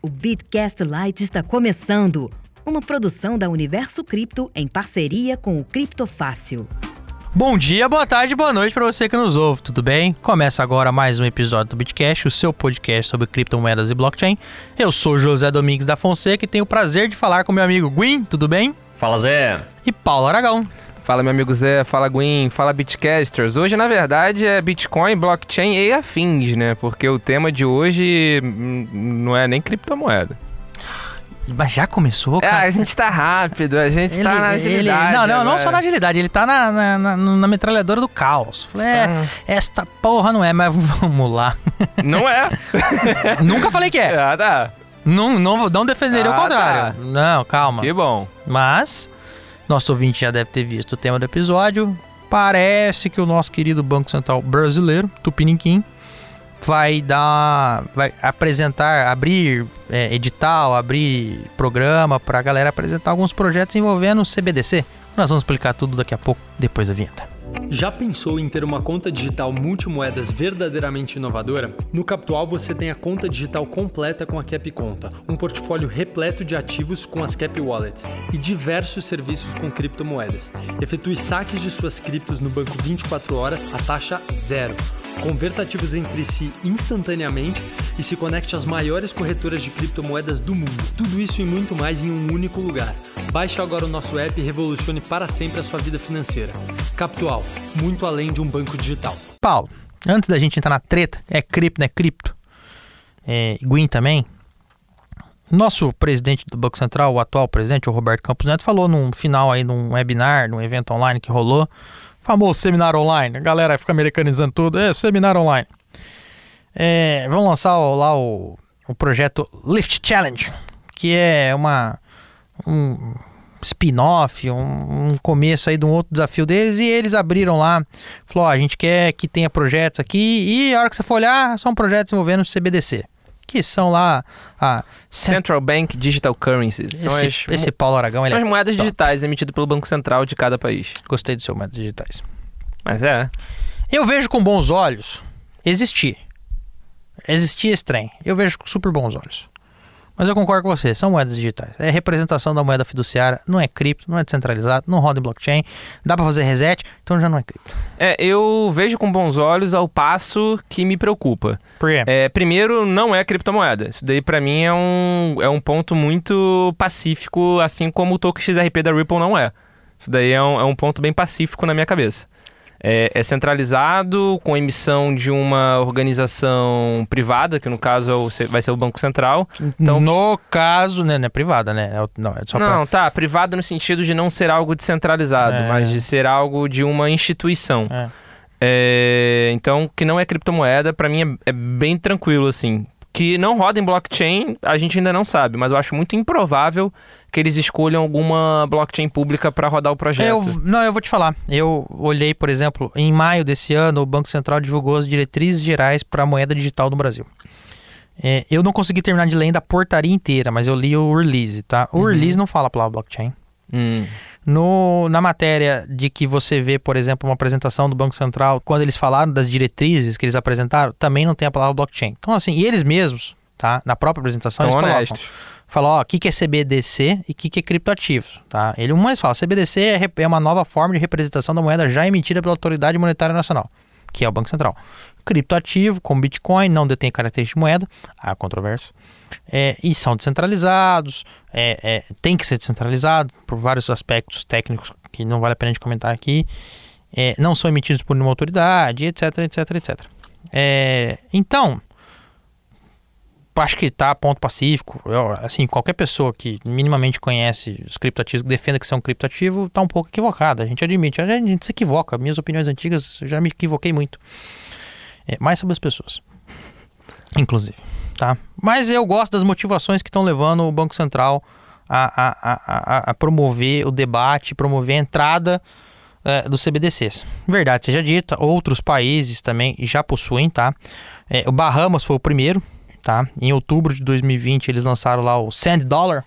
O Bitcast Lite está começando. Uma produção da Universo Cripto em parceria com o Criptofácil. Bom dia, boa tarde, boa noite para você que nos ouve, tudo bem? Começa agora mais um episódio do Bitcast, o seu podcast sobre criptomoedas e blockchain. Eu sou José Domingues da Fonseca e tenho o prazer de falar com meu amigo Gwyn, tudo bem? Fala Zé! E Paulo Aragão. Fala, meu amigo Zé, fala Gwyn, fala Bitcasters. Hoje, na verdade, é Bitcoin, blockchain e afins, né? Porque o tema de hoje hum, não é nem criptomoeda. Mas já começou, É, cara? a gente tá rápido, a gente tá na agilidade. não, não, não agora. só na agilidade, ele tá na, na, na- na metralhadora do caos. Falei, é, esta porra não é, mas vamos lá. Não é? Nunca falei que é. ah, tá. Não, não, não defenderia o Ah, contrário. tá. Não, calma. Que bom. Mas, nosso ouvinte já deve ter visto o tema do episódio. Parece que o nosso querido Banco Central brasileiro, Tupiniquim, vai dar. vai apresentar, abrir é, edital, abrir programa pra galera apresentar alguns projetos envolvendo o CBDC. Nós vamos explicar tudo daqui a pouco, depois da vinheta. Já pensou em ter uma conta digital multimoedas verdadeiramente inovadora? No Capital você tem a conta digital completa com a Cap Conta, um portfólio repleto de ativos com as Cap Wallets e diversos serviços com criptomoedas. Efetue saques de suas criptos no banco 24 horas a taxa zero. Converta ativos entre si instantaneamente e se conecte às maiores corretoras de criptomoedas do mundo. Tudo isso e muito mais em um único lugar. Baixe agora o nosso app e revolucione para sempre a sua vida financeira. Capital, muito além de um banco digital. Paulo, antes da gente entrar na treta, é cripto, não é cripto? É, Gwyn também. Nosso presidente do Banco Central, o atual presidente, o Roberto Campos Neto, falou num final aí, num webinar, num evento online que rolou, famoso seminário online, a galera fica americanizando tudo, é seminário online. É, vão lançar lá o, o projeto Lift Challenge, que é uma um spin-off, um, um começo aí de um outro desafio deles, e eles abriram lá, falou, a gente quer que tenha projetos aqui, e a hora que você for olhar, são projetos envolvendo CBDC, que são lá a cent- Central Bank Digital Currencies. São esse, as, esse Paulo Aragão, são as é moedas top. digitais emitidas pelo Banco Central de cada país. Gostei do seu método digitais. Mas é. Eu vejo com bons olhos existir. Existir esse trem. Eu vejo com super bons olhos. Mas eu concordo com você, são moedas digitais. É representação da moeda fiduciária, não é cripto, não é descentralizado, não roda em blockchain, dá pra fazer reset, então já não é cripto. É, eu vejo com bons olhos ao passo que me preocupa. Por quê? É, primeiro, não é criptomoeda. Isso daí pra mim é um, é um ponto muito pacífico, assim como o token XRP da Ripple não é. Isso daí é um, é um ponto bem pacífico na minha cabeça. É, é centralizado, com emissão de uma organização privada, que no caso é o- vai ser o Banco Central. então- no caso, né, não é privada, né? É não, é só pra- não, tá, privada no sentido de não ser algo descentralizado, É. mas de ser algo de uma instituição. É. É, então, que não é criptomoeda, pra mim é, é bem tranquilo, assim. Que não roda em blockchain, a gente ainda não sabe, mas eu acho muito improvável que eles escolham alguma blockchain pública pra rodar o projeto. Eu, não, eu vou te falar. Eu olhei, por exemplo, em maio desse ano, o Banco Central divulgou as diretrizes gerais para a moeda digital no Brasil. É, eu não consegui terminar de ler ainda a portaria inteira, mas eu li o release, tá? O release não fala a palavra blockchain. Hum. No, na matéria de que você vê, por exemplo, uma apresentação do Banco Central, quando eles falaram das diretrizes que eles apresentaram, também não tem a palavra blockchain. Então, assim, e eles mesmos, tá? Na própria apresentação, São eles colocam honestos. fala, ó, o que, que é CBDC e o que, que é criptoativos, tá? Ele um mais fala, CBDC é, é uma nova forma de representação da moeda já emitida pela Autoridade Monetária Nacional, que é o Banco Central. Criptoativo, como Bitcoin, não detém característica de moeda, há controvérsia, é, e são descentralizados, é, é, tem que ser descentralizado por vários aspectos técnicos que não vale a pena de comentar aqui, é, não são emitidos por nenhuma autoridade, etc, etc, etc. Então, acho que tá ponto pacífico. Eu, assim, qualquer pessoa que minimamente conhece os criptoativos, que defenda que são criptoativo, tá um pouco equivocada. A gente admite, a gente se equivoca. Minhas opiniões antigas, eu já me equivoquei muito. É, mais sobre as pessoas. Inclusive, tá? Mas eu gosto das motivações que estão levando o Banco Central a, a, a, a, promover o debate, promover a entrada é, dos CBDCs. Verdade seja dita, outros países também já possuem, tá? É, o Bahamas foi o primeiro, tá? Em outubro de 2020 eles lançaram lá o Sand Dollar,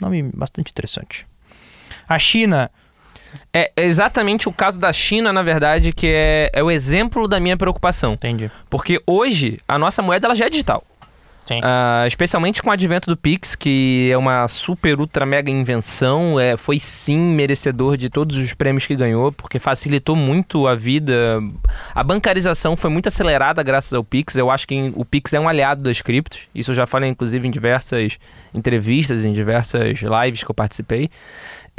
nome bastante interessante. A China É exatamente o caso da China, na verdade, que é, é o exemplo da minha preocupação. Entendi. Porque hoje a nossa moeda ela já é digital. Sim. Ah, especialmente com o advento do Pix, que é uma super, ultra, mega invenção. É, foi sim merecedor de todos os prêmios que ganhou, porque facilitou muito a vida. A bancarização foi muito acelerada graças ao Pix. Eu acho que o Pix é um aliado das criptos. Isso eu já falei, inclusive, em diversas entrevistas, em diversas lives que eu participei.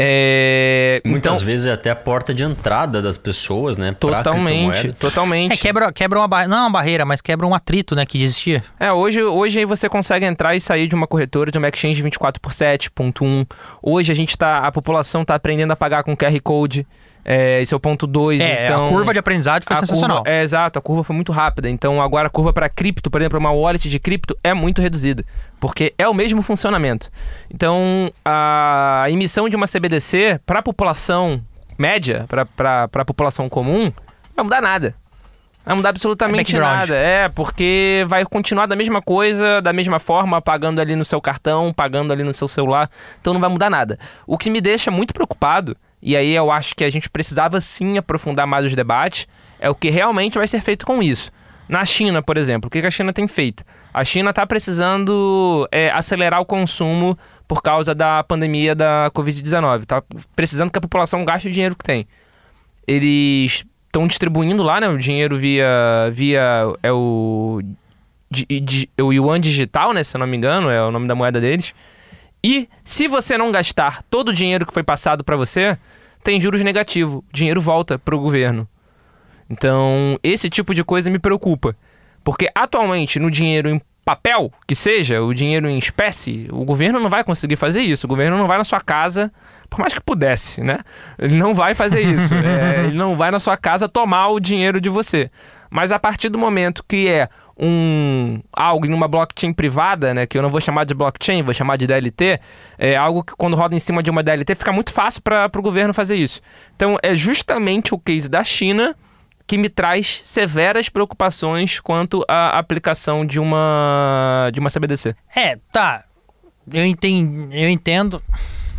É, Muitas então, vezes é até a porta de entrada das pessoas, né? totalmente, totalmente. É, quebra, quebra uma barreira. Não é uma barreira, mas quebra um atrito, né, que existia. É, hoje, hoje você consegue entrar e sair de uma corretora de uma exchange 24 por 7, ponto 1. Hoje a gente tá, a população tá aprendendo a pagar com QR Code. É, esse é o ponto 2. É, então, a curva de aprendizado foi sensacional. curva- é, exato, a curva foi muito rápida. Então agora a curva para cripto, por exemplo, uma wallet de cripto é muito reduzida, porque é o mesmo funcionamento. Então a emissão de uma CBDC para a população média, para a população comum, não vai mudar nada. Não vai mudar absolutamente É nada. É, porque vai continuar da mesma coisa, da mesma forma, pagando ali no seu cartão, pagando ali no seu celular. Então não vai mudar nada. O que me deixa muito preocupado, e aí eu acho que a gente precisava sim aprofundar mais os debates, é o que realmente vai ser feito com isso. Na China, por exemplo, o que a China tem feito? A China está precisando é, acelerar o consumo por causa da pandemia da Covid-19. Está precisando que a população gaste o dinheiro que tem. Eles estão distribuindo lá, né, o dinheiro via via é o di- di- o yuan digital, né, se eu não me engano, é o nome da moeda deles. E se você não gastar todo o dinheiro que foi passado para você, tem juros negativos, o dinheiro volta para o governo. Então, esse tipo de coisa me preocupa. Porque atualmente, no dinheiro em papel, que seja, o dinheiro em espécie, o governo não vai conseguir fazer isso. O governo não vai na sua casa, por mais que pudesse, né? Ele não vai fazer isso. É, ele não vai na sua casa tomar o dinheiro de você. Mas a partir do momento que é um algo em uma blockchain privada, né, que eu não vou chamar de blockchain, vou chamar de DLT, é algo que quando roda em cima de uma DLT fica muito fácil para o governo fazer isso. Então é justamente o case da China que me traz severas preocupações quanto à aplicação de uma de uma CBDC. É, tá. Eu entendo, eu entendo.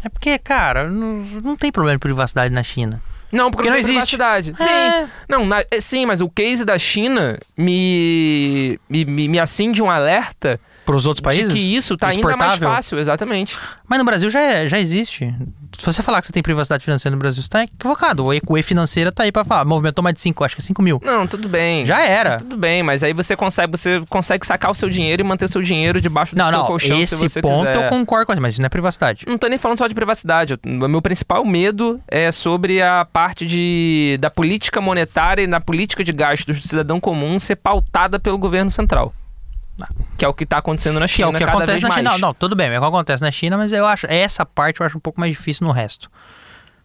É porque, cara, não, não tem problema de privacidade na China. Não, porque, Porque não existe. privacidade. Sim. É. Não, na- é, sim, mas o case da China me, me, me, me acende um alerta Para os outros países? de que isso tá ainda mais Exportável? fácil, exatamente. Mas no Brasil já, é- já existe. Se você falar que você tem privacidade financeira no Brasil, você tá equivocado. O E-Financeira tá aí pra falar. Movimentou mais de 5, acho que é 5 mil. Não, tudo bem. Já era. Mas tudo bem, mas aí você consegue, você consegue sacar o seu dinheiro e manter o seu dinheiro debaixo do Não, seu não. colchão Esse se você ponto quiser. eu concordo com você, mas isso não é privacidade. Não tô nem falando só de privacidade. O meu principal medo é sobre a parte de, da política monetária e na política de gasto do cidadão comum ser pautada pelo governo central. Que é o que tá acontecendo na Que é China o que acontece na mais. China. Não, tudo bem, é o que acontece na China, mas eu acho. Essa parte eu acho um pouco mais difícil no resto.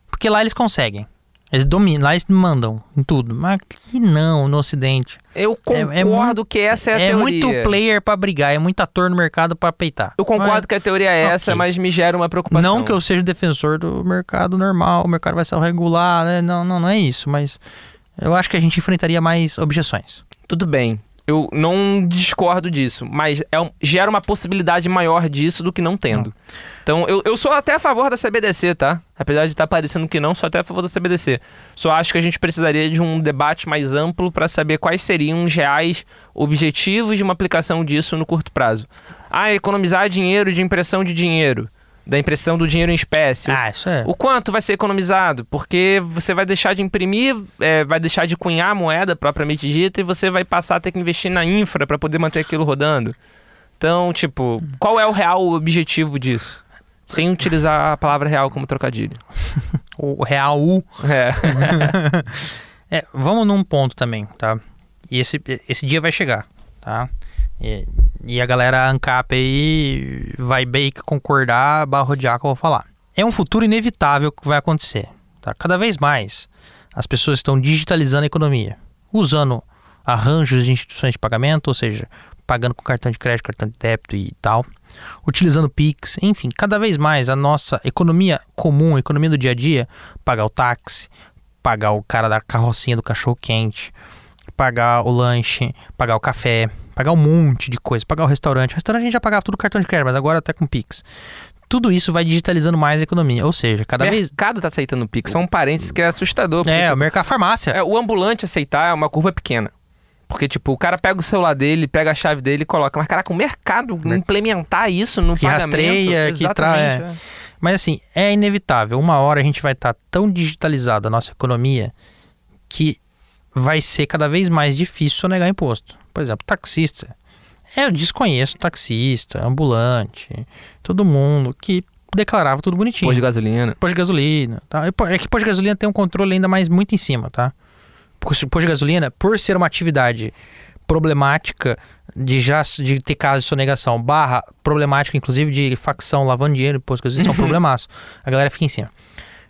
Porque lá eles conseguem. Eles dominam, lá eles mandam em tudo. Mas aqui não, no Ocidente. Eu É- é concordo que essa é a É, teoria. muito player pra brigar, é muito ator no mercado pra peitar. Eu concordo que a teoria é essa, Ok. mas me gera uma preocupação. Não que eu seja defensor do mercado normal, o mercado vai ser regular, né? Não, não, não é isso, mas eu acho que a gente enfrentaria mais objeções. Tudo bem. Eu não discordo disso, mas é um- gera uma possibilidade maior disso do que não tendo. Então, eu, eu sou até a favor da CBDC, tá? Apesar de estar parecendo que não, sou até a favor da CBDC. Só acho que a gente precisaria de um debate mais amplo para saber quais seriam os reais objetivos de uma aplicação disso no curto prazo. Ah, economizar dinheiro de impressão de dinheiro, da impressão do dinheiro em espécie. Ah, isso é. O quanto vai ser economizado? Porque você vai deixar de imprimir, é, vai deixar de cunhar a moeda propriamente dita e você vai passar a ter que investir na infra para poder manter aquilo rodando. Então, tipo, qual é o real objetivo disso? Sem utilizar a palavra real como trocadilho. O real U. É. É, vamos num ponto também, tá? E esse, esse dia vai chegar, tá? E, e a galera ANCAP aí vai bem que concordar, que eu vou falar. É um futuro inevitável que vai acontecer, tá? Cada vez mais as pessoas estão digitalizando a economia, usando arranjos de instituições de pagamento, ou seja, pagando com cartão de crédito, cartão de débito e tal, utilizando Pix, enfim, cada vez mais a nossa economia comum, a economia do dia a dia, pagar o táxi, pagar o cara da carrocinha do cachorro quente, pagar o lanche, pagar o café, pagar um monte de coisa, pagar o restaurante. O restaurante a gente já pagava tudo cartão de crédito, mas agora até com Pix. Tudo isso vai digitalizando mais a economia, ou seja, cada o vez mercado tá aceitando o Pix. Só um parênteses que é assustador. porque, é, tipo, o mercado farmácia. é, o ambulante aceitar é uma curva pequena. Porque, tipo, o cara pega o celular dele, pega a chave dele e coloca. Mas, caraca, o mercado implementar isso no Que pagamento... rastreia, que tra- é. Exatamente, é. Mas assim, é inevitável. Uma hora a gente vai estar tão digitalizado a nossa economia que vai ser cada vez mais difícil sonegar imposto. Por exemplo, taxista. Eu desconheço taxista, ambulante, todo mundo que declarava tudo bonitinho. Pôs de gasolina. Posto de gasolina. Tá? É que posto de gasolina tem um controle ainda mais muito em cima, tá? Posto posto de gasolina, por ser uma atividade problemática de já de ter casos de sonegação, barra problemática, inclusive, de facção lavando dinheiro, posto de gasolina, são um problemaço. A galera fica em cima.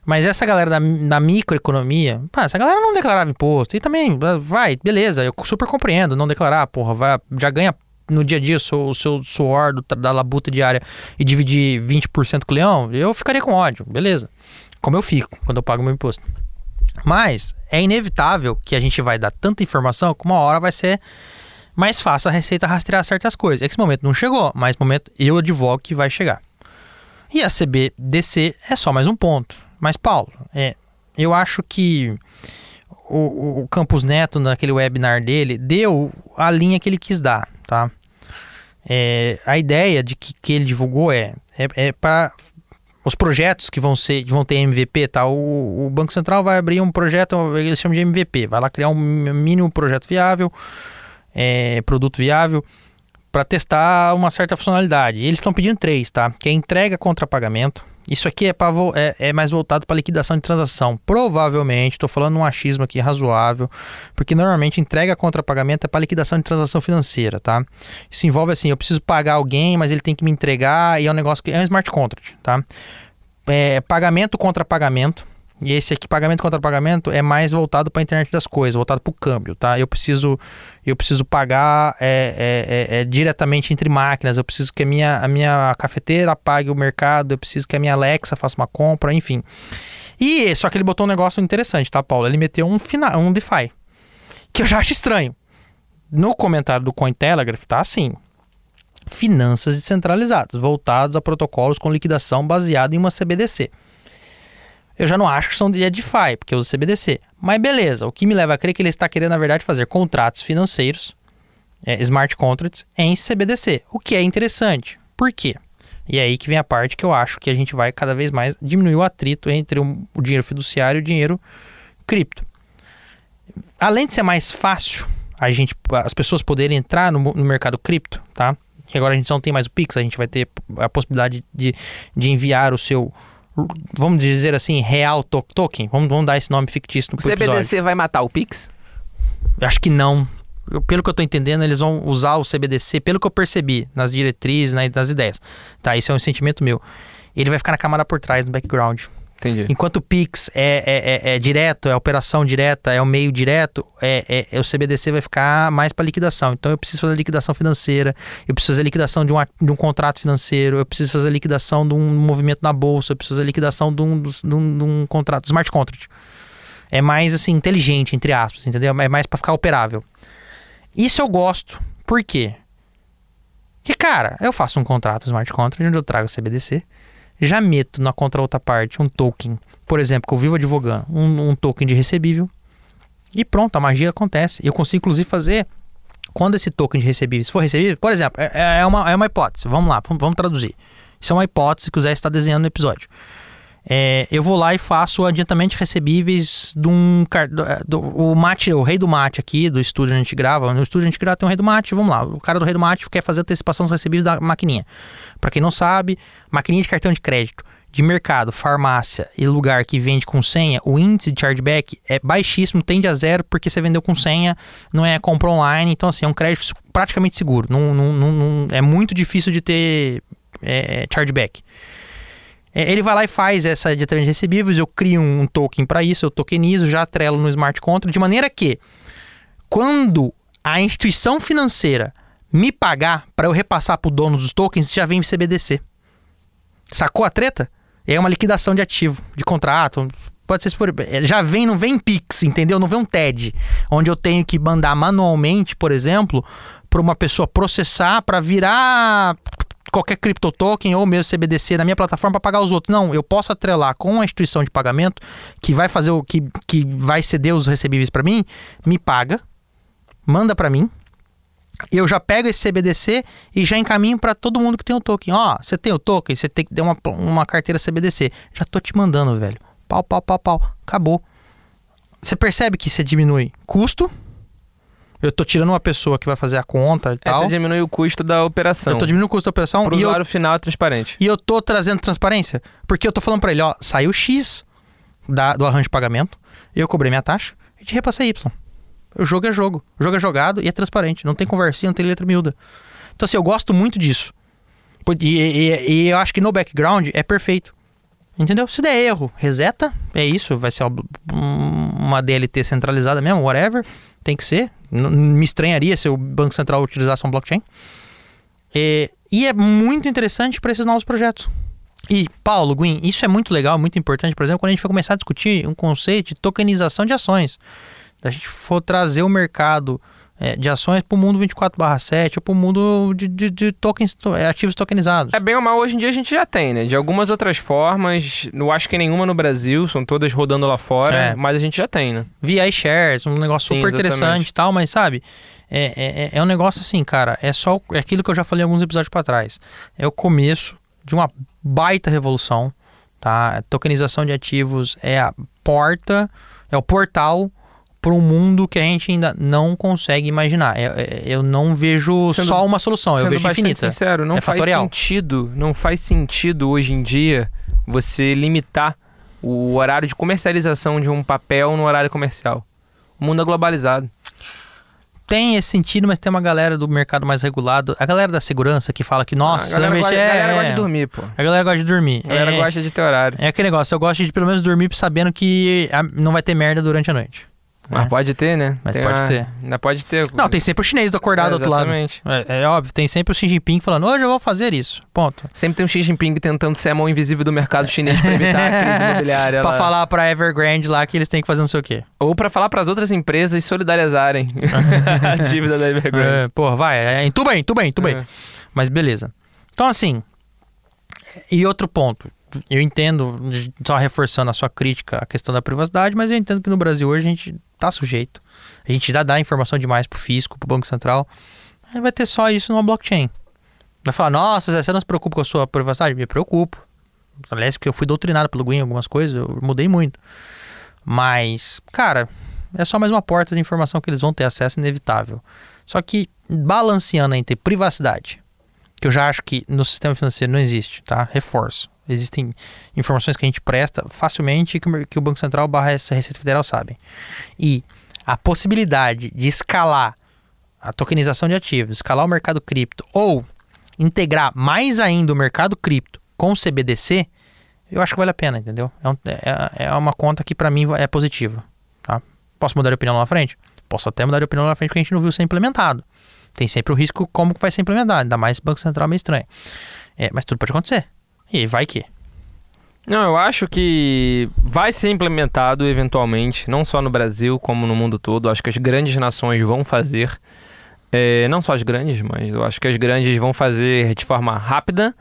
Mas essa galera da, da microeconomia, pá, essa galera não declarava imposto. E também, ah, vai, beleza, eu super compreendo não declarar, porra, vai, já ganha no dia a dia o seu, o seu suor do da labuta diária e dividir 20% com o leão, eu ficaria com ódio, beleza. Como eu fico quando eu pago meu imposto. Mas é inevitável que a gente vai dar tanta informação que uma hora vai ser mais fácil a Receita rastrear certas coisas. É esse momento não chegou, mas momento eu advogo que vai chegar. E a CBDC é só mais um ponto. Mas, Paulo, é, eu acho que o, o- Campos Neto, naquele webinar dele, deu a linha que ele quis dar, tá? É, a ideia de que, que ele divulgou é, é, é para os projetos que vão ser vão ter MVP, tá? O, o Banco Central vai abrir um projeto, eles chamam de MVP, vai lá criar um mínimo projeto viável, é, produto viável, para testar uma certa funcionalidade. Eles estão pedindo três, tá? Que é entrega contra pagamento. Isso aqui é, é, é mais voltado para liquidação de transação. Provavelmente, estou falando um achismo aqui razoável, porque normalmente entrega contra pagamento é para liquidação de transação financeira, tá? Isso envolve assim, eu preciso pagar alguém, mas ele tem que me entregar e é um negócio que é um smart contract, tá? É, pagamento contra pagamento. E esse aqui, pagamento contra pagamento, é mais voltado para a internet das coisas, voltado para o câmbio, tá? Eu preciso, eu preciso pagar é, é, é, é, diretamente entre máquinas, eu preciso que a minha, a minha cafeteira pague o mercado, eu preciso que a minha Alexa faça uma compra, enfim. E só que ele botou um negócio interessante, tá, Paulo? Ele meteu um, fina, um DeFi, que eu já acho estranho. No comentário do Cointelegraph tá assim: finanças descentralizadas, voltados a protocolos com liquidação baseado em uma CBDC. Eu já não acho que são de DeFi, porque eu uso CBDC. Mas beleza, o que me leva a crer que ele está querendo, na verdade, fazer contratos financeiros, é, smart contracts, em CBDC. O que é interessante. Por quê? E é aí que vem a parte que eu acho que a gente vai cada vez mais diminuir o atrito entre o, o dinheiro fiduciário e o dinheiro cripto. Além de ser mais fácil a gente, as pessoas poderem entrar no, no mercado cripto, tá? Que agora a gente não tem mais o Pix, a gente vai ter a possibilidade de, de enviar o seu, vamos dizer assim, real to token. Vamos, vamos dar esse nome fictício no O CBDC vai matar o Pix? Eu acho que não. Eu- pelo que eu tô entendendo, eles vão usar o CBDC, pelo que eu percebi, nas diretrizes, na- nas ideias. Tá, isso é um sentimento meu. Ele vai ficar na camada por trás, no background. Entendi. Enquanto o Pix é, é, é, é direto, é operação direta, é o meio direto, é, é- é o CBDC vai ficar mais para liquidação. Então eu preciso fazer liquidação financeira, eu preciso fazer liquidação de um, de um contrato financeiro, eu preciso fazer liquidação de um movimento na bolsa, eu preciso fazer liquidação de um, de um, de um contrato, smart contract. É mais assim, inteligente, entre aspas, entendeu? É mais para ficar operável. Isso eu gosto. Por quê? Que, cara, eu faço um contrato smart contract onde eu trago CBDC, já meto na contra outra parte um token, por exemplo, que eu vivo advogando, um, um token de recebível, e pronto, a magia acontece. Eu consigo, inclusive, fazer quando esse token de recebível, for recebível, por exemplo, é, é uma, é uma hipótese, vamos lá, vamos, vamos traduzir. Isso é uma hipótese que o Zé está desenhando no episódio. É, eu vou lá e faço de recebíveis de um é, do- o mate, o rei do mate aqui do estúdio a gente grava. No estúdio a gente grava tem um rei do mate, vamos lá. O cara do rei do mate quer fazer antecipação dos recebíveis da maquininha. Para quem não sabe, maquininha de cartão de crédito de mercado, farmácia e lugar que vende com senha, o índice de chargeback é baixíssimo, tende a zero porque você vendeu com senha, não é compra online, então assim, é um crédito praticamente seguro. Não, não, não- não- é muito difícil de ter é, chargeback. É, Ele vai lá e faz essa adiantamento de recebíveis, eu crio um token para isso, eu tokenizo, já atrelo no smart contract, de maneira que quando a instituição financeira me pagar para eu repassar para o dono dos tokens, já vem CBDC. Sacou a treta? É uma liquidação de ativo, de contrato. Pode ser por. é, Já vem, não vem Pix, entendeu? Não vem um TED, onde eu tenho que mandar manualmente, por exemplo, para uma pessoa processar para virar qualquer cripto token ou mesmo CBDC na minha plataforma para pagar os outros. Não, eu posso atrelar com a instituição de pagamento que vai fazer o que, que vai ceder os recebíveis para mim, me paga, manda para mim. Eu já pego esse CBDC e já encaminho para todo mundo que tem o token. Ó, você tem o token, você tem que ter uma, uma carteira CBDC. Já tô te mandando, velho. Pau, pau, pau, pau. Acabou. Você percebe que você diminui custo. Eu tô tirando uma pessoa que vai fazer a conta e tal. você diminui o custo da operação. Eu tô diminuindo o custo da operação Pro e eu usuário final é transparente. e eu tô trazendo transparência. Porque eu tô falando pra ele, ó, saiu X da- do arranjo de pagamento, eu cobrei minha taxa e te repassei Y. O jogo é jogo. O jogo é jogado e é transparente. Não tem conversinha, não tem letra miúda. Então, assim, eu gosto muito disso. E, e- e eu acho que no background é perfeito. Entendeu? Se der erro, reseta. É isso. Vai ser um- uma DLT centralizada mesmo, whatever. Tem que ser. Me estranharia se o Banco Central utilizasse um blockchain. E, e é muito interessante para esses novos projetos. E, Paulo, Guin, isso é muito legal, muito importante, por exemplo, quando a gente for começar a discutir um conceito de tokenização de ações. Da gente for trazer o mercado eh, de ações para o mundo 24/7 ou para o mundo de, de, de tokens, to- eh, ativos tokenizados. É bem ou mal, hoje em dia a gente já tem, né? De algumas outras formas, não acho que nenhuma no Brasil, são todas rodando lá fora, É. mas a gente já tem, né? VI shares, um negócio Sim, super interessante e tal, mas sabe, é, é, é um negócio assim, cara, é só é aquilo que eu já falei alguns episódios para trás. É o começo de uma baita revolução, tá? A tokenização de ativos é a porta, é o portal para um mundo que a gente ainda não consegue imaginar. É- é- eu não vejo Sendo- só uma solução, eu vejo infinita. sincero, não É faz fatorial. sentido, não faz sentido hoje em dia você limitar o horário de comercialização de um papel no horário comercial. O mundo é globalizado. Tem esse sentido, mas tem uma galera do mercado mais regulado, a galera da segurança que fala que nossa, a galera, gosta, investir- a galera é, gosta de dormir, pô. A galera gosta de dormir. A galera é, gosta de ter horário. É aquele negócio, eu gosto de pelo menos dormir sabendo que ah, não vai ter merda durante a noite. Mas É. pode ter, né? Mas Tem pode uma- ter. Ainda pode ter. Não, tem sempre o chinês do acordado do É, outro lado. exatamente. É, é óbvio, tem sempre o Xi Jinping falando, hoje eu vou fazer isso. Ponto. Sempre tem um Xi Jinping tentando ser a mão invisível do mercado chinês pra evitar a crise imobiliária. pra lá. falar pra Evergrande lá que eles têm que fazer não sei o quê. Ou pra falar pras outras empresas solidarizarem a dívida da Evergrande. É, porra, vai, é, aí, entuba aí, entuba aí. É. Mas beleza. Então, assim, e outro ponto. Eu entendo, só reforçando a sua crítica à questão da privacidade, mas eu entendo que no Brasil hoje a gente tá sujeito. A gente já dá informação demais pro fisco, pro Banco Central. Vai ter só isso numa blockchain. Vai falar, nossa, você não se preocupa com a sua privacidade? Me preocupo. Aliás, porque eu fui doutrinado pelo Gui em algumas coisas, eu mudei muito. Mas, cara, é só mais uma porta de informação que eles vão ter acesso inevitável. Só que balanceando entre privacidade, que eu já acho que no sistema financeiro não existe, tá? Reforço. Existem informações que a gente presta facilmente que o Banco Central barra essa Receita Federal sabem. E a possibilidade de escalar a tokenização de ativos, escalar o mercado cripto ou integrar mais ainda o mercado cripto com o CBDC, eu acho que vale a pena, entendeu? É, um- é- é uma conta que para mim é positiva. Tá? Posso mudar de opinião lá na frente? Posso até mudar de opinião lá na frente porque a gente não viu ser implementado. Tem sempre o risco como que vai ser implementado, ainda mais Banco Central é meio estranho. É, mas tudo pode acontecer. E vai que. Não, eu acho que vai ser implementado eventualmente, não só no Brasil, como no mundo todo. Acho que as grandes nações vão fazer. É, não só as grandes, mas eu acho que as grandes vão fazer de forma rápida.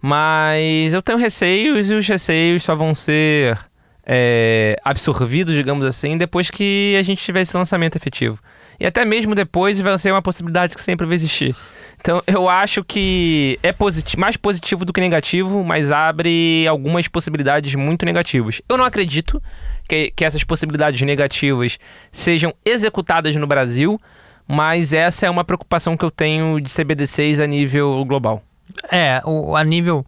Mas eu tenho receios e os receios só vão ser é, absorvidos, digamos assim, depois que a gente tiver esse lançamento efetivo. E até mesmo depois vai ser uma possibilidade que sempre vai existir. Então eu acho que é positi mais positivo do que negativo, mas abre algumas possibilidades muito negativas. Eu não acredito que, que essas possibilidades negativas sejam executadas no Brasil, mas essa é uma preocupação que eu tenho de CBDCs a nível global. É, o, a nível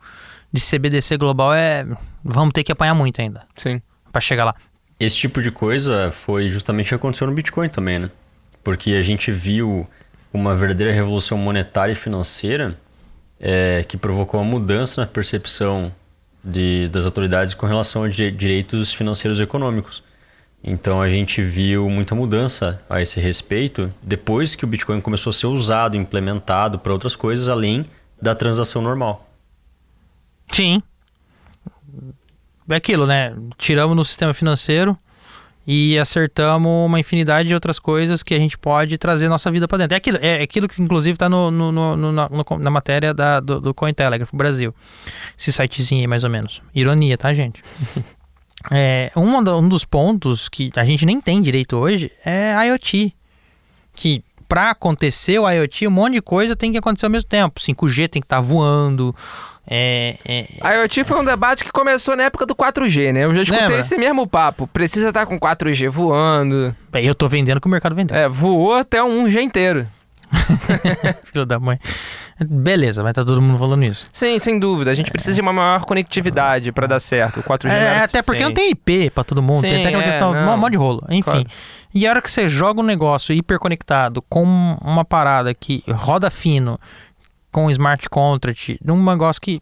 de CBDC global é. Vamos ter que apanhar muito ainda Sim. para chegar lá. Esse tipo de coisa foi justamente o que aconteceu no Bitcoin também, né? Porque a gente viu uma verdadeira revolução monetária e financeira é, que provocou uma mudança na percepção de, das autoridades com relação a di- direitos financeiros e econômicos. Então a gente viu muita mudança a esse respeito depois que o Bitcoin começou a ser usado, implementado para outras coisas além da transação normal. Sim. É aquilo, né? Tiramos no sistema financeiro e acertamos uma infinidade de outras coisas que a gente pode trazer nossa vida para dentro. É aquilo, é aquilo que inclusive está no, no- no- na, na matéria da, do, do Cointelegraph Brasil. Esse sitezinho aí, mais ou menos. Ironia, tá, gente? é, um, um dos pontos que a gente nem tem direito hoje é IoT. Que para acontecer o IoT, um monte de coisa tem que acontecer ao mesmo tempo. 5G tem que estar tá voando. É, é... A IoT foi um debate que começou na época do 4G, né? Eu já escutei Lembra? esse mesmo papo. Precisa estar tá com 4G voando. Bem, eu tô vendendo que o mercado vendeu. É, voou até um 1G inteiro. Filho da mãe. Beleza, vai estar tá todo mundo falando isso. Sim, sem dúvida. A gente precisa de uma maior conectividade para dar certo. O 4G é, é até porque não tem IP para todo mundo. Sim, tem até aquela é, questão, não. um monte de rolo. Enfim. Claro. E a hora que você joga um negócio hiperconectado com uma parada que roda fino, com smart contract, num negócio que.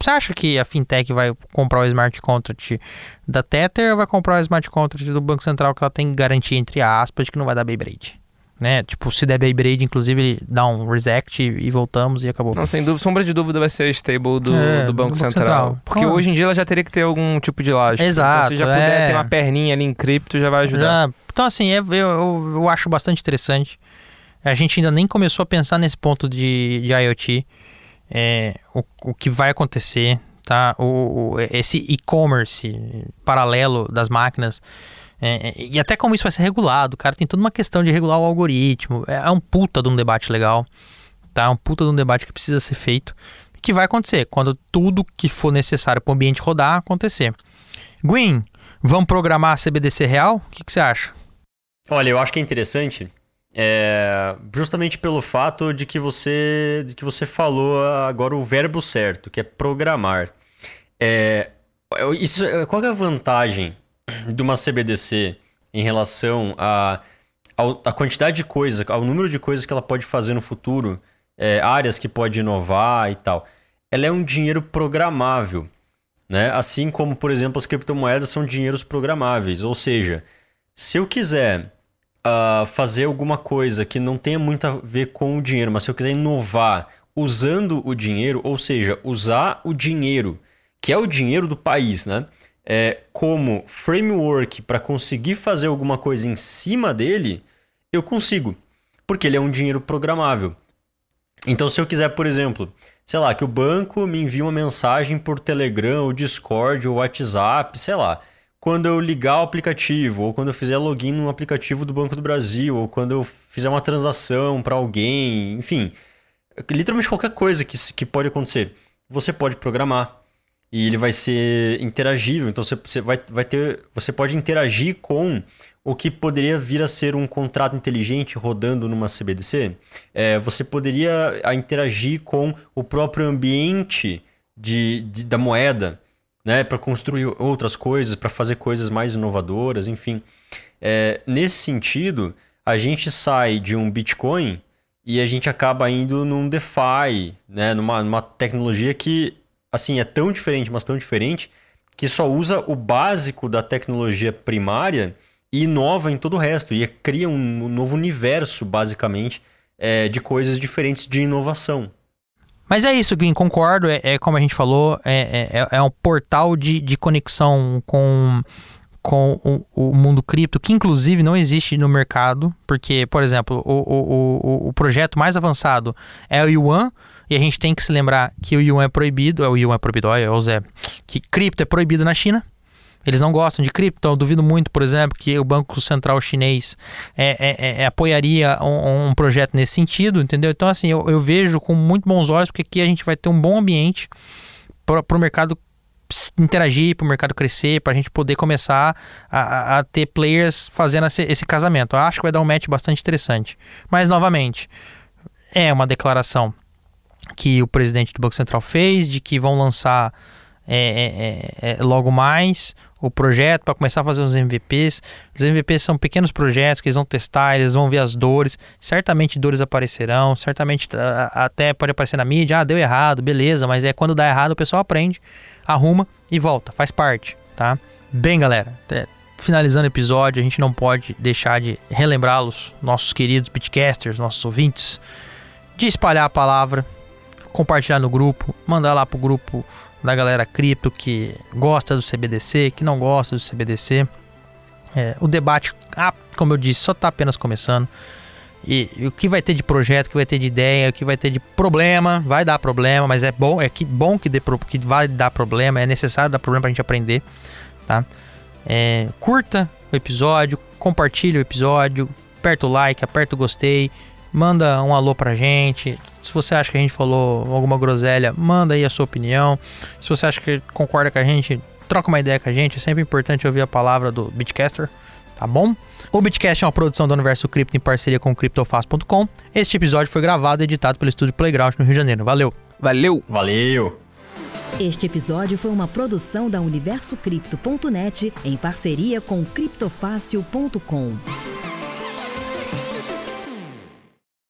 Você acha que a fintech vai comprar o smart contract da Tether ou vai comprar o smart contract do Banco Central que ela tem garantia, entre aspas, de que não vai dar Beyblade? Né? Tipo, se der Beyblade, inclusive, ele dá um reset e, voltamos e acabou. Não, sem dúvida. Sombra de dúvida vai ser a stable do, é, do, Banco, do Banco, Central. Central. Porque ah. hoje em dia ela já teria que ter algum tipo de lógica. Exato. Então, se já puder é. ter uma perninha ali em cripto, já vai ajudar. Já. Então, assim, eu, eu, eu, acho bastante interessante. A gente ainda nem começou a pensar nesse ponto de, de IoT. É, o, o que vai acontecer, tá? O, o esse e-commerce paralelo das máquinas é, é, e até como isso vai ser regulado, cara, tem toda uma questão de regular o algoritmo. É, é um puta de um debate legal, tá? É um puta de um debate que precisa ser feito. Que vai acontecer quando tudo que for necessário para o ambiente rodar acontecer. Gwyn, vamos programar a CBDC real? O que, que você acha? Olha, eu acho que é interessante é, justamente pelo fato de que você de que você falou agora o verbo certo, que é programar. É, isso, qual é a vantagem de uma CBDC em relação a, a, a quantidade de coisas, ao número de coisas que ela pode fazer no futuro, é, áreas que pode inovar e tal, ela é um dinheiro programável. Né? Assim como, por exemplo, as criptomoedas são dinheiros programáveis. Ou seja, se eu quiser uh, fazer alguma coisa que não tenha muito a ver com o dinheiro, mas se eu quiser inovar usando o dinheiro, ou seja, usar o dinheiro, que é o dinheiro do país, né? É, como framework para conseguir fazer alguma coisa em cima dele, eu consigo, porque ele é um dinheiro programável. Então, se eu quiser, por exemplo, sei lá, que o banco me envie uma mensagem por Telegram, ou Discord, ou WhatsApp, sei lá, quando eu ligar o aplicativo, ou quando eu fizer login no aplicativo do Banco do Brasil, ou quando eu fizer uma transação para alguém, enfim, literalmente qualquer coisa que, que pode acontecer, você pode programar e ele vai ser interagível. Então você, você, vai, vai ter, você pode interagir com o que poderia vir a ser um contrato inteligente rodando numa CBDC. É, você poderia interagir com o próprio ambiente de, de da moeda, né, para construir outras coisas, para fazer coisas mais inovadoras, enfim. É, nesse sentido, a gente sai de um Bitcoin e a gente acaba indo num DeFi, né, numa, numa tecnologia que assim, é tão diferente, mas tão diferente, que só usa o básico da tecnologia primária e inova em todo o resto. E cria um novo universo, basicamente, é, de coisas diferentes de inovação. Mas é isso, Guim, concordo. É, é como a gente falou, é, é, é, um portal de, de conexão com, com o, o, mundo cripto, que inclusive não existe no mercado, porque, por exemplo, o, o, o, o projeto mais avançado é o Yuan, e a gente tem que se lembrar que o yuan é proibido, é o yuan é proibido, olha, o Zé, que cripto é proibido na China. Eles não gostam de cripto, então eu duvido muito, por exemplo, que o Banco Central Chinês é, é, é, é apoiaria um, um, projeto nesse sentido, entendeu? Então, assim, eu, eu, vejo com muito bons olhos, porque aqui a gente vai ter um bom ambiente para o mercado interagir, para o mercado crescer, para a gente poder começar a, a, ter players fazendo esse, esse casamento. Eu acho que vai dar um match bastante interessante. Mas, novamente, é uma declaração que o presidente do Banco Central fez, de que vão lançar é, é, é, é logo mais o projeto para começar a fazer os MVPs. Os MVPs são pequenos projetos que eles vão testar, eles vão ver as dores. Certamente dores aparecerão, certamente até pode aparecer na mídia, ah, deu errado, beleza, mas é quando dá errado o pessoal aprende, arruma e volta, faz parte, tá? Bem, galera, finalizando o episódio, a gente não pode deixar de relembrá-los, nossos queridos pitcasters, nossos ouvintes, de espalhar a palavra, compartilhar no grupo, mandar lá pro grupo da galera cripto que gosta do CBDC, que não gosta do CBDC. É, o debate, ah, como eu disse, só está apenas começando. E, e, o que vai ter de projeto, o que vai ter de ideia, o que vai ter de problema, vai dar problema, mas é bom, é que bom que, dê, que vai dar problema, é necessário dar problema para a gente aprender, tá? É, curta o episódio, compartilhe o episódio, aperta o like, aperta o gostei, manda um alô pra gente. Se você acha que a gente falou alguma groselha, manda aí a sua opinião. Se você acha que concorda com a gente, troca uma ideia com a gente. É sempre importante ouvir a palavra do Bitcaster, tá bom? O Bitcast é uma produção do Universo Cripto em parceria com o CryptoFast.com. Este episódio foi gravado e editado pelo Estúdio Playground no Rio de Janeiro. Valeu! Valeu! Valeu! Este episódio foi uma produção da UniversoCripto.net em parceria com CryptoFácil.com.